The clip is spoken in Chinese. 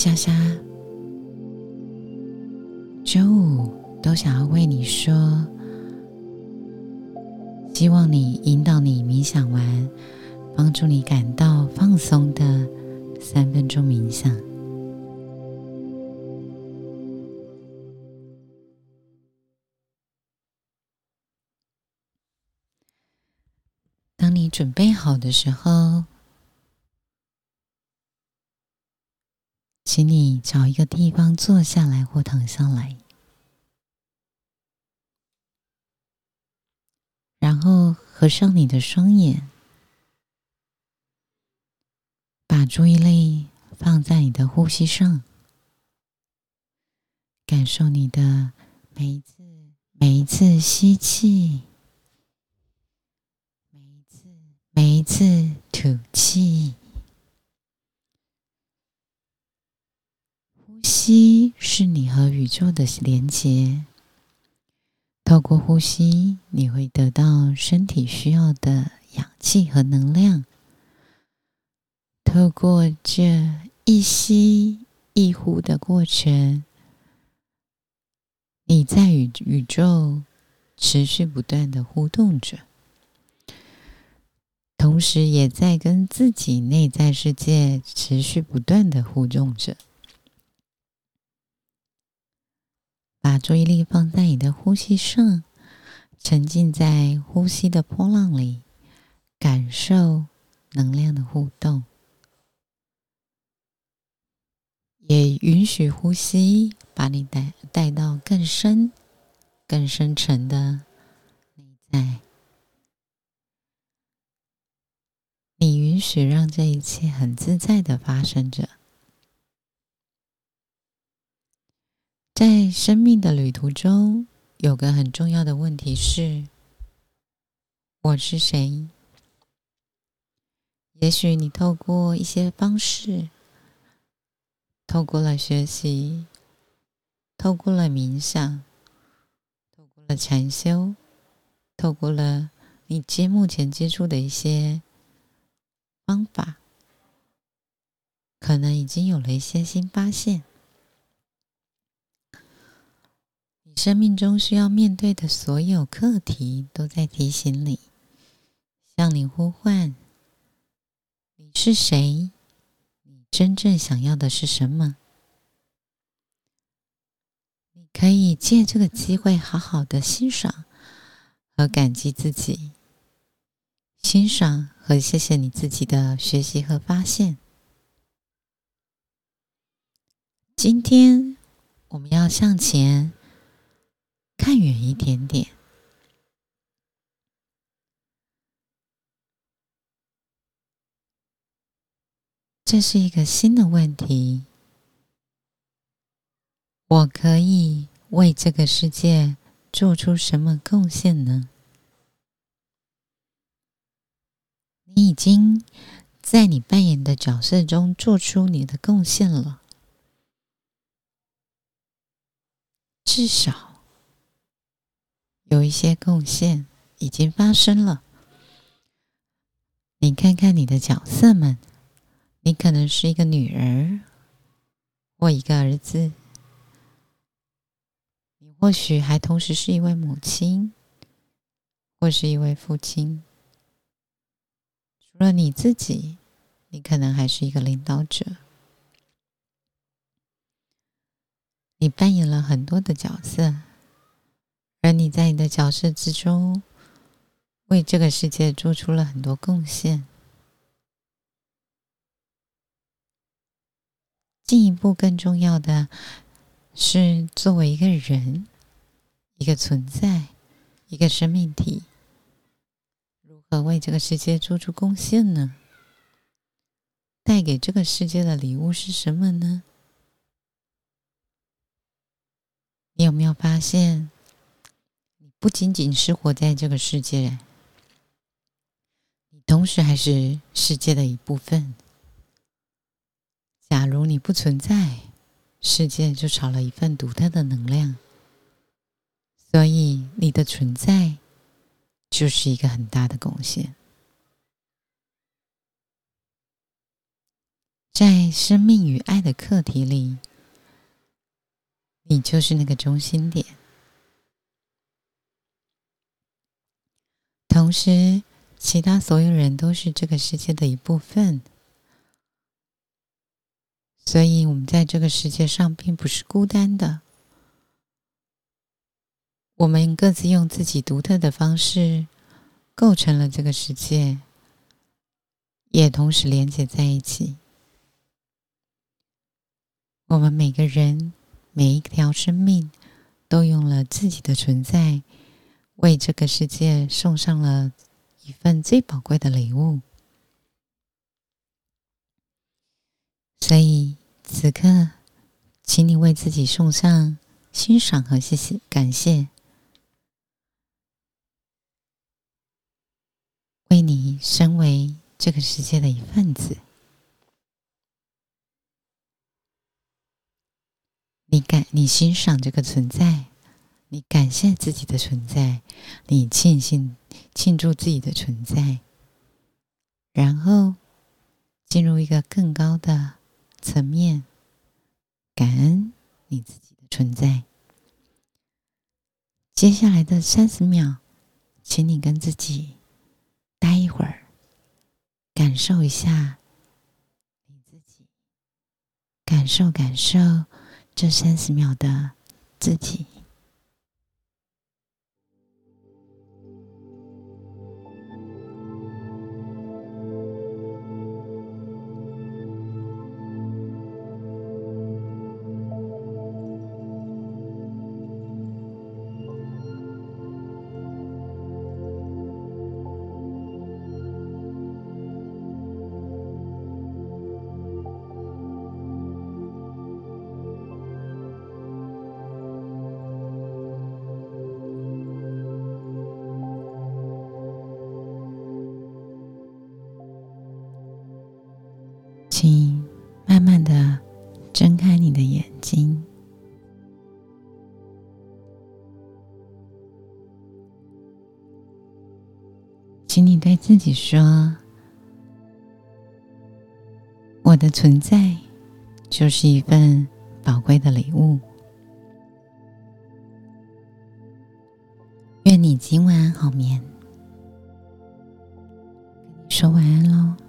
莎莎，周五都想要为你说，希望你引导你冥想完，帮助你感到放松的三分钟冥想。当你准备好的时候。请你找一个地方坐下来或躺下来，然后合上你的双眼，把注意力放在你的呼吸上，感受你的每一次每一次吸气，每一次每一次吐气。呼吸是你和宇宇宙的连接。透过呼吸，你会得到身体需要的氧气和能量。透过这一吸一呼的过程，你在与宇宙持续不断的互动着，同时也在跟自己内在世界持续不断的互动着。把注意力放在你的呼吸上，沉浸在呼吸的波浪里，感受能量的互动，也允许呼吸把你带带到更深、更深沉的内在。你允许让这一切很自在的发生着。在生命的旅途中，有个很重要的问题是：我是谁？也许你透过一些方式，透过了学习，透过了冥想，透过了禅修，透过了你接目前接触的一些方法，可能已经有了一些新发现。生命中需要面对的所有课题，都在提醒你，向你呼唤：你是谁？你真正想要的是什么？你可以借这个机会，好好的欣赏和感激自己，欣赏和谢谢你自己的学习和发现。今天我们要向前。看远一点点，这是一个新的问题。我可以为这个世界做出什么贡献呢？你已经在你扮演的角色中做出你的贡献了，至少。有一些贡献已经发生了。你看看你的角色们，你可能是一个女儿，或一个儿子，你或许还同时是一位母亲，或是一位父亲。除了你自己，你可能还是一个领导者。你扮演了很多的角色。而你在你的角色之中，为这个世界做出了很多贡献。进一步更重要的是，作为一个人、一个存在、一个生命体，如何为这个世界做出贡献呢？带给这个世界的礼物是什么呢？你有没有发现？不仅仅是活在这个世界，你同时还是世界的一部分。假如你不存在，世界就少了一份独特的能量。所以，你的存在就是一个很大的贡献。在生命与爱的课题里，你就是那个中心点。同时，其他所有人都是这个世界的一部分，所以我们在这个世界上并不是孤单的。我们各自用自己独特的方式构成了这个世界，也同时连接在一起。我们每个人、每一条生命，都用了自己的存在，为这个世界送上了一份最宝贵的礼物。所以，此刻，请你为自己送上欣赏和谢谢、感谢。为你身为这个世界的一份子，你感你欣赏这个存在，你感谢自己的存在，你庆幸庆祝自己的存在，然后进入一个更高的层面，感恩你自己的存在。接下来的三十秒，请你跟自己。待一会儿，感受一下你自己，感受感受这三十秒的自己。慢的睁开你的眼睛，请你对自己说：“我的存在就是一份宝贵的礼物。”愿你今晚好眠。说晚安喽。